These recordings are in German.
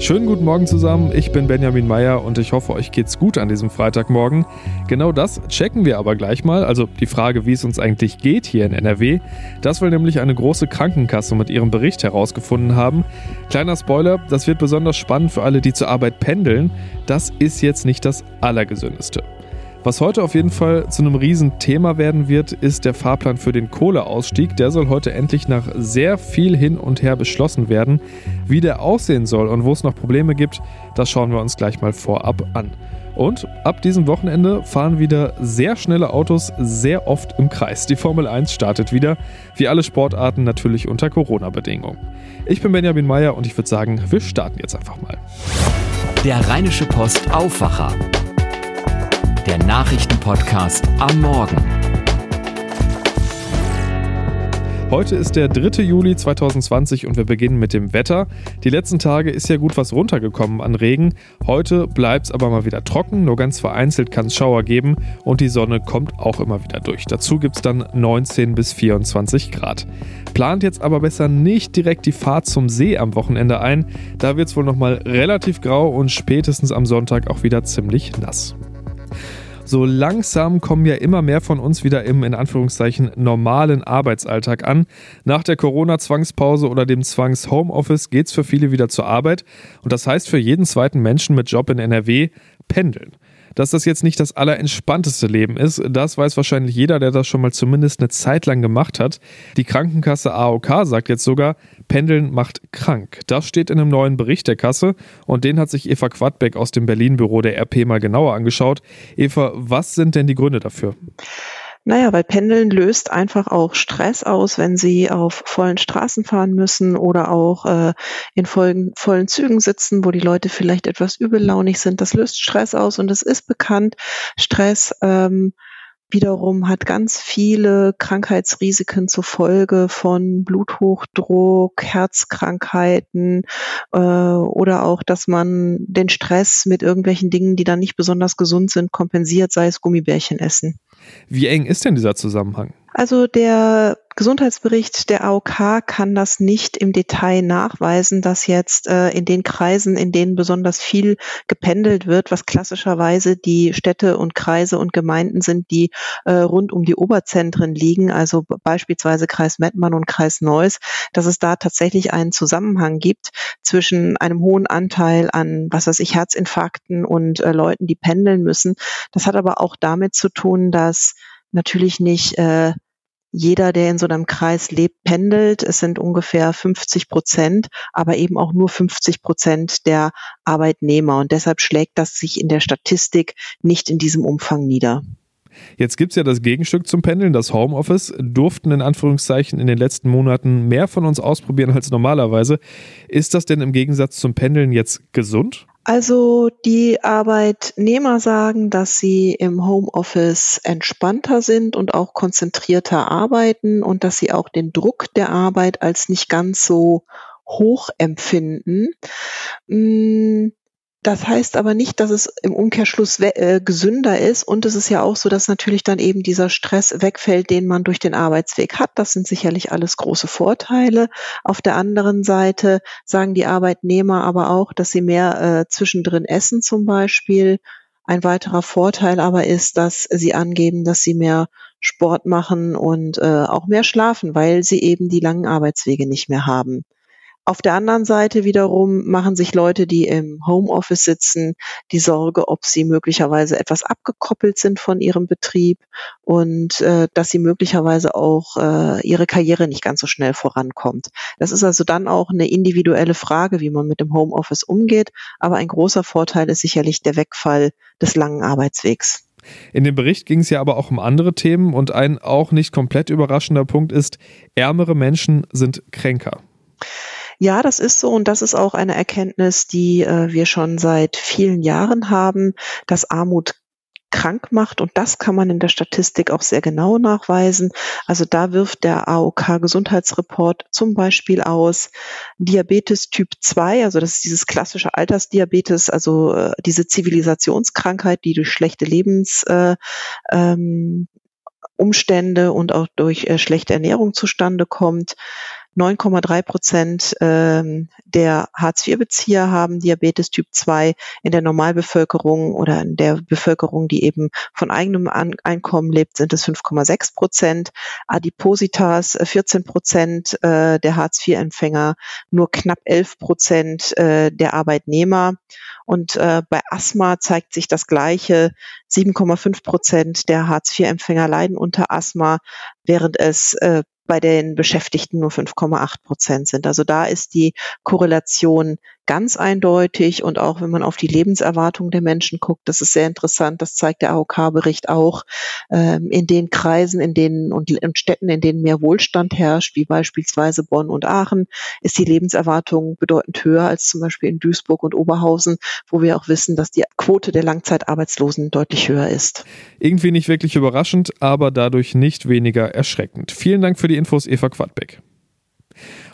Schönen guten Morgen zusammen, ich bin Benjamin Meyer und ich hoffe, euch geht's gut an diesem Freitagmorgen. Genau das checken wir aber gleich mal, also die Frage, wie es uns eigentlich geht hier in NRW. Das will nämlich eine große Krankenkasse mit ihrem Bericht herausgefunden haben. Kleiner Spoiler, das wird besonders spannend für alle, die zur Arbeit pendeln. Das ist jetzt nicht das Allergesündeste. Was heute auf jeden Fall zu einem Riesenthema werden wird, ist der Fahrplan für den Kohleausstieg. Der soll heute endlich nach sehr viel hin und her beschlossen werden. Wie der aussehen soll und wo es noch Probleme gibt, das schauen wir uns gleich mal vorab an. Und ab diesem Wochenende fahren wieder sehr schnelle Autos sehr oft im Kreis. Die Formel 1 startet wieder, wie alle Sportarten natürlich unter Corona-Bedingungen. Ich bin Benjamin Meyer und ich würde sagen, wir starten jetzt einfach mal. Der Rheinische Post Aufwacher der Nachrichtenpodcast am Morgen. Heute ist der 3. Juli 2020 und wir beginnen mit dem Wetter. Die letzten Tage ist ja gut was runtergekommen an Regen. Heute bleibt es aber mal wieder trocken, nur ganz vereinzelt kann es Schauer geben und die Sonne kommt auch immer wieder durch. Dazu gibt es dann 19 bis 24 Grad. Plant jetzt aber besser nicht direkt die Fahrt zum See am Wochenende ein. Da wird es wohl nochmal relativ grau und spätestens am Sonntag auch wieder ziemlich nass so langsam kommen ja immer mehr von uns wieder im in Anführungszeichen normalen Arbeitsalltag an. Nach der Corona-Zwangspause oder dem Zwangs-Homeoffice es für viele wieder zur Arbeit und das heißt für jeden zweiten Menschen mit Job in NRW pendeln. Dass das jetzt nicht das allerentspannteste Leben ist, das weiß wahrscheinlich jeder, der das schon mal zumindest eine Zeit lang gemacht hat. Die Krankenkasse AOK sagt jetzt sogar, Pendeln macht krank. Das steht in einem neuen Bericht der Kasse und den hat sich Eva Quadbeck aus dem Berlin-Büro der RP mal genauer angeschaut. Eva, was sind denn die Gründe dafür? Naja, weil Pendeln löst einfach auch Stress aus, wenn sie auf vollen Straßen fahren müssen oder auch äh, in vollen, vollen Zügen sitzen, wo die Leute vielleicht etwas übellaunig sind. Das löst Stress aus und es ist bekannt, Stress ähm, wiederum hat ganz viele Krankheitsrisiken zur Folge von Bluthochdruck, Herzkrankheiten äh, oder auch, dass man den Stress mit irgendwelchen Dingen, die dann nicht besonders gesund sind, kompensiert, sei es Gummibärchen essen. Wie eng ist denn dieser Zusammenhang? Also der Gesundheitsbericht der AOK kann das nicht im Detail nachweisen, dass jetzt äh, in den Kreisen, in denen besonders viel gependelt wird, was klassischerweise die Städte und Kreise und Gemeinden sind, die äh, rund um die Oberzentren liegen, also beispielsweise Kreis Mettmann und Kreis Neuss, dass es da tatsächlich einen Zusammenhang gibt zwischen einem hohen Anteil an, was weiß ich, Herzinfarkten und äh, Leuten, die pendeln müssen. Das hat aber auch damit zu tun, dass natürlich nicht äh, jeder, der in so einem Kreis lebt, pendelt. Es sind ungefähr 50 Prozent, aber eben auch nur 50 Prozent der Arbeitnehmer. Und deshalb schlägt das sich in der Statistik nicht in diesem Umfang nieder. Jetzt gibt es ja das Gegenstück zum Pendeln, das Homeoffice. Durften in Anführungszeichen in den letzten Monaten mehr von uns ausprobieren als normalerweise. Ist das denn im Gegensatz zum Pendeln jetzt gesund? Also die Arbeitnehmer sagen, dass sie im Homeoffice entspannter sind und auch konzentrierter arbeiten und dass sie auch den Druck der Arbeit als nicht ganz so hoch empfinden. Das heißt aber nicht, dass es im Umkehrschluss äh, gesünder ist. Und es ist ja auch so, dass natürlich dann eben dieser Stress wegfällt, den man durch den Arbeitsweg hat. Das sind sicherlich alles große Vorteile. Auf der anderen Seite sagen die Arbeitnehmer aber auch, dass sie mehr äh, zwischendrin essen zum Beispiel. Ein weiterer Vorteil aber ist, dass sie angeben, dass sie mehr Sport machen und äh, auch mehr schlafen, weil sie eben die langen Arbeitswege nicht mehr haben. Auf der anderen Seite wiederum machen sich Leute, die im Homeoffice sitzen, die Sorge, ob sie möglicherweise etwas abgekoppelt sind von ihrem Betrieb und äh, dass sie möglicherweise auch äh, ihre Karriere nicht ganz so schnell vorankommt. Das ist also dann auch eine individuelle Frage, wie man mit dem Homeoffice umgeht. Aber ein großer Vorteil ist sicherlich der Wegfall des langen Arbeitswegs. In dem Bericht ging es ja aber auch um andere Themen und ein auch nicht komplett überraschender Punkt ist, ärmere Menschen sind kränker. Ja, das ist so und das ist auch eine Erkenntnis, die äh, wir schon seit vielen Jahren haben, dass Armut krank macht und das kann man in der Statistik auch sehr genau nachweisen. Also da wirft der AOK Gesundheitsreport zum Beispiel aus Diabetes Typ 2, also das ist dieses klassische Altersdiabetes, also äh, diese Zivilisationskrankheit, die durch schlechte Lebens äh, ähm, Umstände und auch durch äh, schlechte Ernährung zustande kommt. 9,3 Prozent ähm, der Hartz-IV-Bezieher haben Diabetes Typ 2 in der Normalbevölkerung oder in der Bevölkerung, die eben von eigenem Einkommen lebt, sind es 5,6 Prozent. Adipositas 14 äh, Prozent äh, der Hartz-IV-Empfänger, nur knapp 11 Prozent äh, der Arbeitnehmer. Und äh, bei Asthma zeigt sich das Gleiche. 7,5 Prozent der Hartz-IV-Empfänger leiden unter Asthma, während es äh, bei den Beschäftigten nur 5,8 Prozent sind. Also da ist die Korrelation ganz eindeutig und auch wenn man auf die Lebenserwartung der Menschen guckt, das ist sehr interessant, das zeigt der AOK-Bericht auch, ähm, in den Kreisen, in denen und, und Städten, in denen mehr Wohlstand herrscht, wie beispielsweise Bonn und Aachen, ist die Lebenserwartung bedeutend höher als zum Beispiel in Duisburg und Oberhausen, wo wir auch wissen, dass die Quote der Langzeitarbeitslosen deutlich höher ist. Irgendwie nicht wirklich überraschend, aber dadurch nicht weniger erschreckend. Vielen Dank für die Infos, Eva Quadbeck.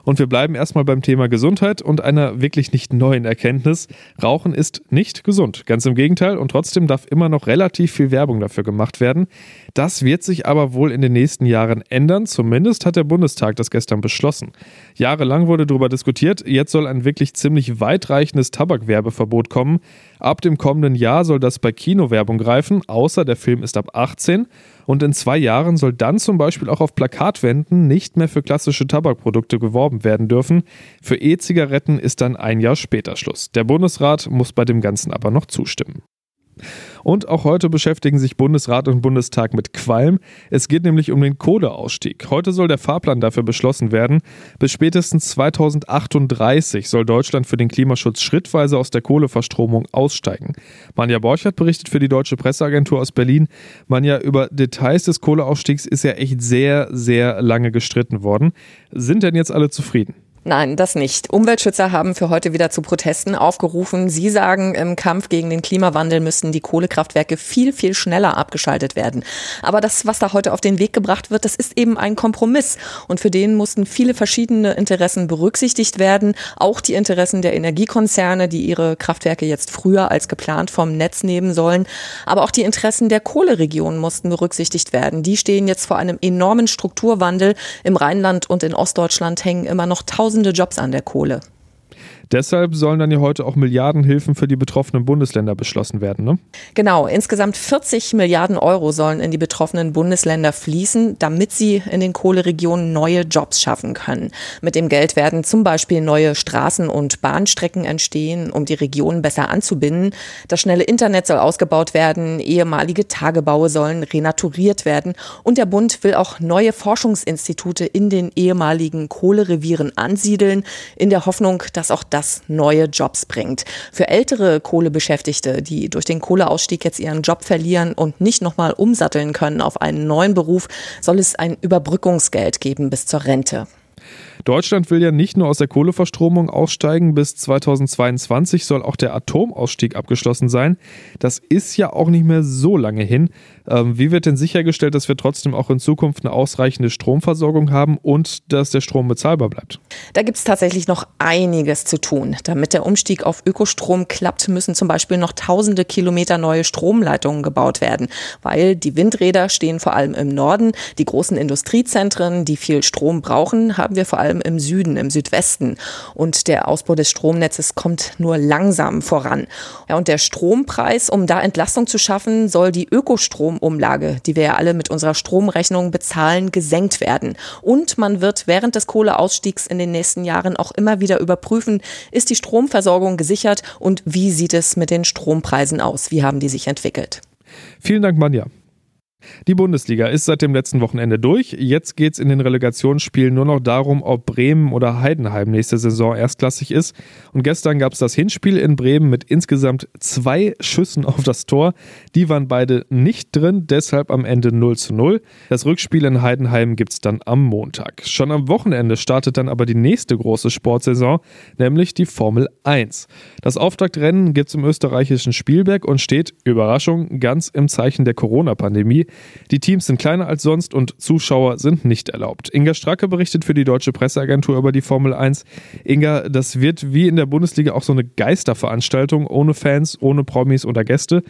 Und wir bleiben erstmal beim Thema Gesundheit und einer wirklich nicht neuen Erkenntnis. Rauchen ist nicht gesund. Ganz im Gegenteil. Und trotzdem darf immer noch relativ viel Werbung dafür gemacht werden. Das wird sich aber wohl in den nächsten Jahren ändern. Zumindest hat der Bundestag das gestern beschlossen. Jahrelang wurde darüber diskutiert. Jetzt soll ein wirklich ziemlich weitreichendes Tabakwerbeverbot kommen. Ab dem kommenden Jahr soll das bei Kinowerbung greifen, außer der Film ist ab 18. Und in zwei Jahren soll dann zum Beispiel auch auf Plakatwänden nicht mehr für klassische Tabakprodukte geworben werden dürfen. Für E-Zigaretten ist dann ein Jahr später Schluss. Der Bundesrat muss bei dem Ganzen aber noch zustimmen. Und auch heute beschäftigen sich Bundesrat und Bundestag mit Qualm. Es geht nämlich um den Kohleausstieg. Heute soll der Fahrplan dafür beschlossen werden. Bis spätestens 2038 soll Deutschland für den Klimaschutz schrittweise aus der Kohleverstromung aussteigen. Manja Borchert berichtet für die Deutsche Presseagentur aus Berlin. Manja, über Details des Kohleausstiegs ist ja echt sehr, sehr lange gestritten worden. Sind denn jetzt alle zufrieden? Nein, das nicht. Umweltschützer haben für heute wieder zu Protesten aufgerufen. Sie sagen, im Kampf gegen den Klimawandel müssten die Kohlekraftwerke viel, viel schneller abgeschaltet werden. Aber das, was da heute auf den Weg gebracht wird, das ist eben ein Kompromiss. Und für den mussten viele verschiedene Interessen berücksichtigt werden. Auch die Interessen der Energiekonzerne, die ihre Kraftwerke jetzt früher als geplant vom Netz nehmen sollen. Aber auch die Interessen der Kohleregionen mussten berücksichtigt werden. Die stehen jetzt vor einem enormen Strukturwandel. Im Rheinland und in Ostdeutschland hängen immer noch tausend tausende Jobs an der Kohle. Deshalb sollen dann ja heute auch Milliardenhilfen für die betroffenen Bundesländer beschlossen werden. Ne? Genau, insgesamt 40 Milliarden Euro sollen in die betroffenen Bundesländer fließen, damit sie in den Kohleregionen neue Jobs schaffen können. Mit dem Geld werden zum Beispiel neue Straßen und Bahnstrecken entstehen, um die Regionen besser anzubinden. Das schnelle Internet soll ausgebaut werden, ehemalige Tagebaue sollen renaturiert werden und der Bund will auch neue Forschungsinstitute in den ehemaligen Kohlerevieren ansiedeln, in der Hoffnung, dass auch das neue Jobs bringt. Für ältere Kohlebeschäftigte, die durch den Kohleausstieg jetzt ihren Job verlieren und nicht nochmal umsatteln können auf einen neuen Beruf, soll es ein Überbrückungsgeld geben bis zur Rente. Deutschland will ja nicht nur aus der Kohleverstromung aussteigen, bis 2022 soll auch der Atomausstieg abgeschlossen sein. Das ist ja auch nicht mehr so lange hin. Ähm, wie wird denn sichergestellt, dass wir trotzdem auch in Zukunft eine ausreichende Stromversorgung haben und dass der Strom bezahlbar bleibt? Da gibt es tatsächlich noch einiges zu tun. Damit der Umstieg auf Ökostrom klappt, müssen zum Beispiel noch tausende Kilometer neue Stromleitungen gebaut werden, weil die Windräder stehen vor allem im Norden. Die großen Industriezentren, die viel Strom brauchen, haben wir vor allem im Süden, im Südwesten. Und der Ausbau des Stromnetzes kommt nur langsam voran. Ja, und der Strompreis, um da Entlastung zu schaffen, soll die Ökostrom Stromumlage, die wir ja alle mit unserer Stromrechnung bezahlen, gesenkt werden. Und man wird während des Kohleausstiegs in den nächsten Jahren auch immer wieder überprüfen, ist die Stromversorgung gesichert und wie sieht es mit den Strompreisen aus? Wie haben die sich entwickelt? Vielen Dank, Manja. Die Bundesliga ist seit dem letzten Wochenende durch. Jetzt geht es in den Relegationsspielen nur noch darum, ob Bremen oder Heidenheim nächste Saison erstklassig ist. Und gestern gab es das Hinspiel in Bremen mit insgesamt zwei Schüssen auf das Tor. Die waren beide nicht drin, deshalb am Ende 0 zu 0. Das Rückspiel in Heidenheim gibt es dann am Montag. Schon am Wochenende startet dann aber die nächste große Sportsaison, nämlich die Formel 1. Das Auftaktrennen gibt es im österreichischen Spielberg und steht, Überraschung, ganz im Zeichen der Corona-Pandemie. Die Teams sind kleiner als sonst und Zuschauer sind nicht erlaubt. Inga Stracke berichtet für die Deutsche Presseagentur über die Formel 1. Inga, das wird wie in der Bundesliga auch so eine Geisterveranstaltung ohne Fans, ohne Promis oder Gäste.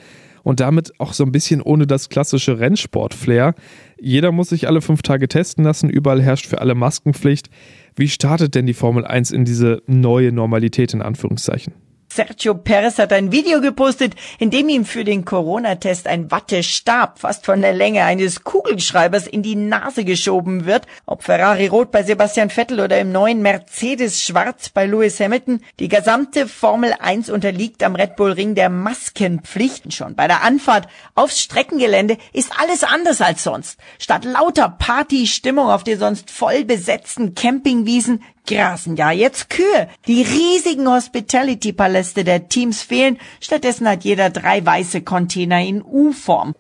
und damit auch so ein bisschen ohne das klassische Rennsport-Flair. Jeder muss sich alle fünf Tage testen lassen, überall herrscht für alle Maskenpflicht. Wie startet denn die Formel 1 in diese neue Normalität in Anführungszeichen? Sergio Perez hat ein Video gepostet, in dem ihm für den Corona-Test ein Wattestab fast von der Länge eines Kugelschreibers in die Nase geschoben wird. Ob Ferrari rot bei Sebastian Vettel oder im neuen Mercedes schwarz bei Lewis Hamilton, die gesamte Formel 1 unterliegt am Red Bull Ring der Maskenpflichten schon. Bei der Anfahrt aufs Streckengelände ist alles anders als sonst. Statt lauter Partystimmung auf den sonst voll besetzten Campingwiesen grasen ja jetzt Kühe. Die riesigen Hospitality-Paläste der Teams fehlen. Stattdessen hat jeder drei weiße Container in U-Form.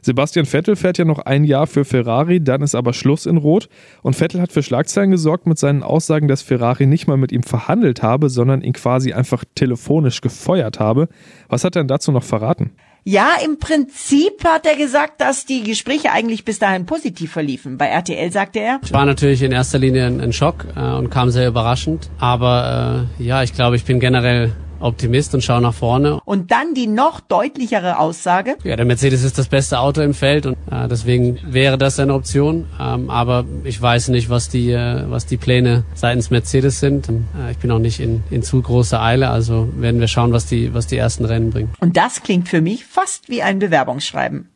Sebastian Vettel fährt ja noch ein Jahr für Ferrari, dann ist aber Schluss in Rot. Und Vettel hat für Schlagzeilen gesorgt mit seinen Aussagen, dass Ferrari nicht mal mit ihm verhandelt habe, sondern ihn quasi einfach telefonisch gefeuert habe. Was hat er denn dazu noch verraten? Ja, im Prinzip hat er gesagt, dass die Gespräche eigentlich bis dahin positiv verliefen. Bei RTL sagte er. Es war natürlich in erster Linie ein, ein Schock äh, und kam sehr überraschend. Aber äh, ja, ich glaube, ich bin generell Optimist und schaue nach vorne. Und dann die noch deutlichere Aussage. Ja, der Mercedes ist das beste Auto im Feld und äh, deswegen wäre das eine Option. Ähm, aber ich weiß nicht, was die, äh, was die Pläne seitens Mercedes sind. Äh, ich bin auch nicht in, in zu großer Eile, also werden wir schauen, was die, was die ersten Rennen bringen. Und das klingt für mich fast wie ein Bewerbungsschreiben.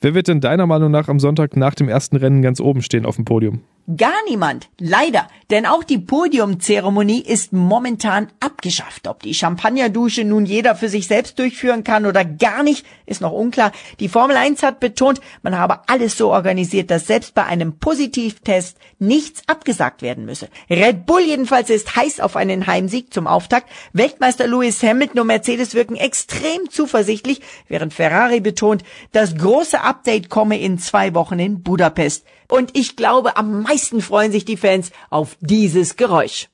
Wer wird denn deiner Meinung nach am Sonntag nach dem ersten Rennen ganz oben stehen auf dem Podium? Gar niemand. Leider. Denn auch die Podiumzeremonie ist momentan abgeschafft. Ob die Champagnerdusche nun jeder für sich selbst durchführen kann oder gar nicht, ist noch unklar. Die Formel 1 hat betont, man habe alles so organisiert, dass selbst bei einem Positivtest nichts abgesagt werden müsse. Red Bull jedenfalls ist heiß auf einen Heimsieg zum Auftakt. Weltmeister Lewis Hamilton und Mercedes wirken extrem zuversichtlich, während Ferrari betont, das große Update komme in zwei Wochen in Budapest. Und ich glaube, am meisten freuen sich die Fans auf dieses Geräusch.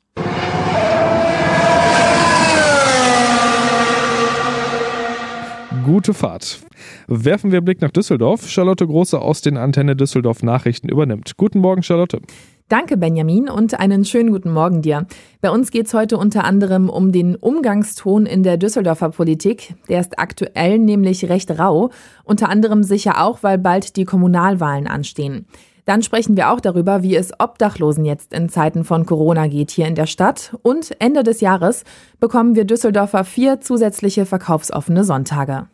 Gute Fahrt. Werfen wir Blick nach Düsseldorf. Charlotte Große aus den Antenne Düsseldorf Nachrichten übernimmt. Guten Morgen, Charlotte. Danke, Benjamin, und einen schönen guten Morgen dir. Bei uns geht es heute unter anderem um den Umgangston in der Düsseldorfer Politik. Der ist aktuell nämlich recht rau, unter anderem sicher auch, weil bald die Kommunalwahlen anstehen. Dann sprechen wir auch darüber, wie es Obdachlosen jetzt in Zeiten von Corona geht hier in der Stadt. Und Ende des Jahres bekommen wir Düsseldorfer vier zusätzliche verkaufsoffene Sonntage.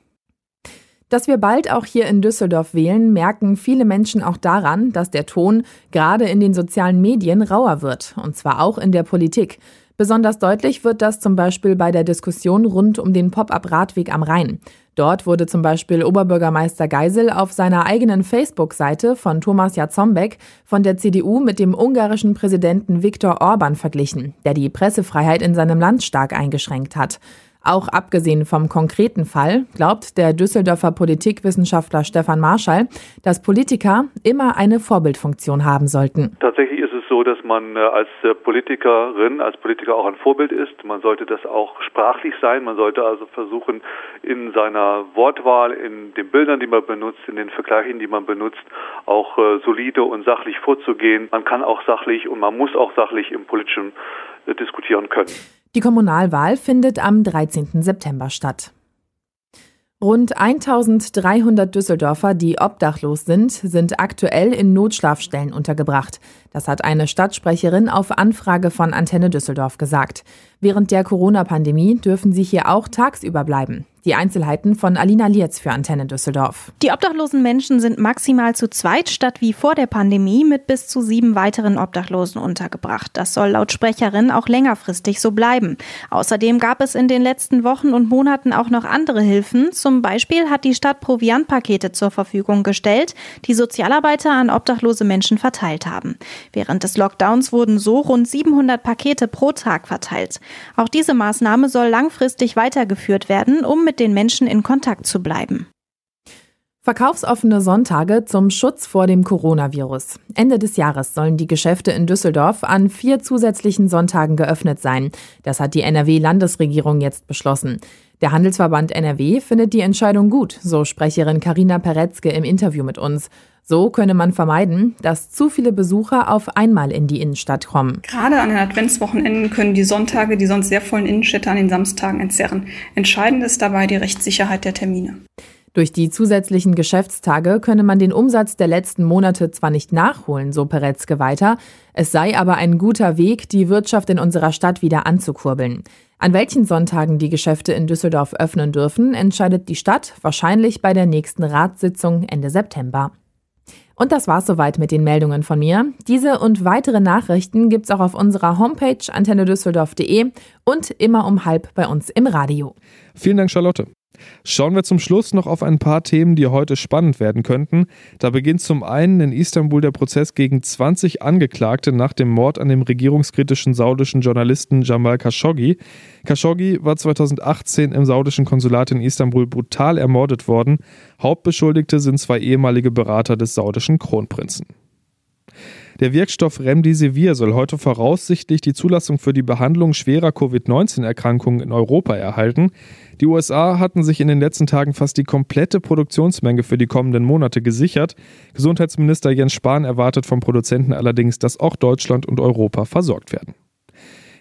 Dass wir bald auch hier in Düsseldorf wählen, merken viele Menschen auch daran, dass der Ton gerade in den sozialen Medien rauer wird, und zwar auch in der Politik. Besonders deutlich wird das zum Beispiel bei der Diskussion rund um den Pop-up-Radweg am Rhein. Dort wurde zum Beispiel Oberbürgermeister Geisel auf seiner eigenen Facebook-Seite von Thomas Jazombek von der CDU mit dem ungarischen Präsidenten Viktor Orban verglichen, der die Pressefreiheit in seinem Land stark eingeschränkt hat. Auch abgesehen vom konkreten Fall glaubt der Düsseldorfer Politikwissenschaftler Stefan Marschall, dass Politiker immer eine Vorbildfunktion haben sollten. Tatsächlich so, dass man äh, als äh, Politikerin, als Politiker auch ein Vorbild ist. Man sollte das auch sprachlich sein. Man sollte also versuchen, in seiner Wortwahl, in den Bildern, die man benutzt, in den Vergleichen, die man benutzt, auch äh, solide und sachlich vorzugehen. Man kann auch sachlich und man muss auch sachlich im politischen diskutieren können. Die Kommunalwahl findet am 13. September statt. Rund 1300 Düsseldorfer, die obdachlos sind, sind aktuell in Notschlafstellen untergebracht. Das hat eine Stadtsprecherin auf Anfrage von Antenne Düsseldorf gesagt. Während der Corona-Pandemie dürfen sie hier auch tagsüber bleiben. Die Einzelheiten von Alina Lietz für Antenne Düsseldorf. Die obdachlosen Menschen sind maximal zu zweit statt wie vor der Pandemie mit bis zu sieben weiteren Obdachlosen untergebracht. Das soll laut Sprecherin auch längerfristig so bleiben. Außerdem gab es in den letzten Wochen und Monaten auch noch andere Hilfen. Zum Beispiel hat die Stadt Proviantpakete zur Verfügung gestellt, die Sozialarbeiter an obdachlose Menschen verteilt haben. Während des Lockdowns wurden so rund 700 Pakete pro Tag verteilt. Auch diese Maßnahme soll langfristig weitergeführt werden, um mit den Menschen in Kontakt zu bleiben. Verkaufsoffene Sonntage zum Schutz vor dem Coronavirus. Ende des Jahres sollen die Geschäfte in Düsseldorf an vier zusätzlichen Sonntagen geöffnet sein. Das hat die NRW-Landesregierung jetzt beschlossen. Der Handelsverband NRW findet die Entscheidung gut, so Sprecherin Karina Peretzke im Interview mit uns. So könne man vermeiden, dass zu viele Besucher auf einmal in die Innenstadt kommen. Gerade an den Adventswochenenden können die Sonntage die sonst sehr vollen Innenstädte an den Samstagen entzerren. Entscheidend ist dabei die Rechtssicherheit der Termine. Durch die zusätzlichen Geschäftstage könne man den Umsatz der letzten Monate zwar nicht nachholen, so Peretzke weiter, es sei aber ein guter Weg, die Wirtschaft in unserer Stadt wieder anzukurbeln. An welchen Sonntagen die Geschäfte in Düsseldorf öffnen dürfen, entscheidet die Stadt wahrscheinlich bei der nächsten Ratssitzung Ende September. Und das war's soweit mit den Meldungen von mir. Diese und weitere Nachrichten gibt's auch auf unserer Homepage antennedüsseldorf.de und immer um halb bei uns im Radio. Vielen Dank, Charlotte. Schauen wir zum Schluss noch auf ein paar Themen, die heute spannend werden könnten. Da beginnt zum einen in Istanbul der Prozess gegen 20 Angeklagte nach dem Mord an dem regierungskritischen saudischen Journalisten Jamal Khashoggi. Khashoggi war 2018 im saudischen Konsulat in Istanbul brutal ermordet worden. Hauptbeschuldigte sind zwei ehemalige Berater des saudischen Kronprinzen. Der Wirkstoff Remdesivir soll heute voraussichtlich die Zulassung für die Behandlung schwerer Covid-19-Erkrankungen in Europa erhalten. Die USA hatten sich in den letzten Tagen fast die komplette Produktionsmenge für die kommenden Monate gesichert. Gesundheitsminister Jens Spahn erwartet vom Produzenten allerdings, dass auch Deutschland und Europa versorgt werden.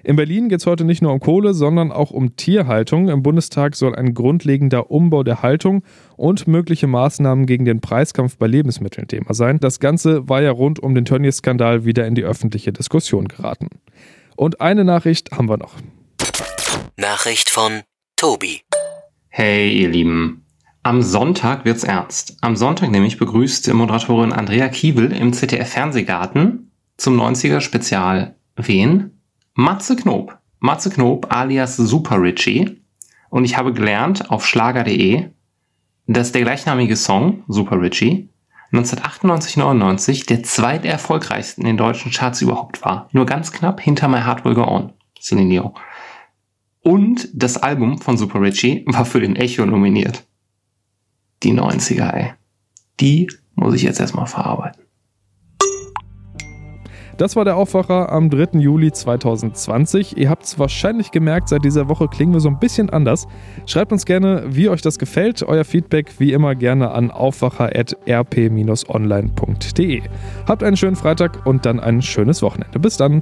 In Berlin geht es heute nicht nur um Kohle, sondern auch um Tierhaltung. Im Bundestag soll ein grundlegender Umbau der Haltung und mögliche Maßnahmen gegen den Preiskampf bei Lebensmitteln Thema sein. Das Ganze war ja rund um den Tönnies-Skandal wieder in die öffentliche Diskussion geraten. Und eine Nachricht haben wir noch. Nachricht von Tobi. Hey, ihr Lieben. Am Sonntag wird's ernst. Am Sonntag nämlich begrüßt Moderatorin Andrea Kiebel im ZDF Fernsehgarten zum 90er Spezial wen? Matze Knob. Matze Knob alias Super Richie. Und ich habe gelernt auf schlager.de, dass der gleichnamige Song, Super Richie, 1998-99 der zweiterfolgreichste in den deutschen Charts überhaupt war. Nur ganz knapp hinter My Heart Will Go On, Celine Dion. Und das Album von Super Richie war für den Echo nominiert. Die 90er, ey. Die muss ich jetzt erstmal verarbeiten. Das war der Aufwacher am 3. Juli 2020. Ihr habt es wahrscheinlich gemerkt, seit dieser Woche klingen wir so ein bisschen anders. Schreibt uns gerne, wie euch das gefällt. Euer Feedback wie immer gerne an aufwacher.rp-online.de. Habt einen schönen Freitag und dann ein schönes Wochenende. Bis dann.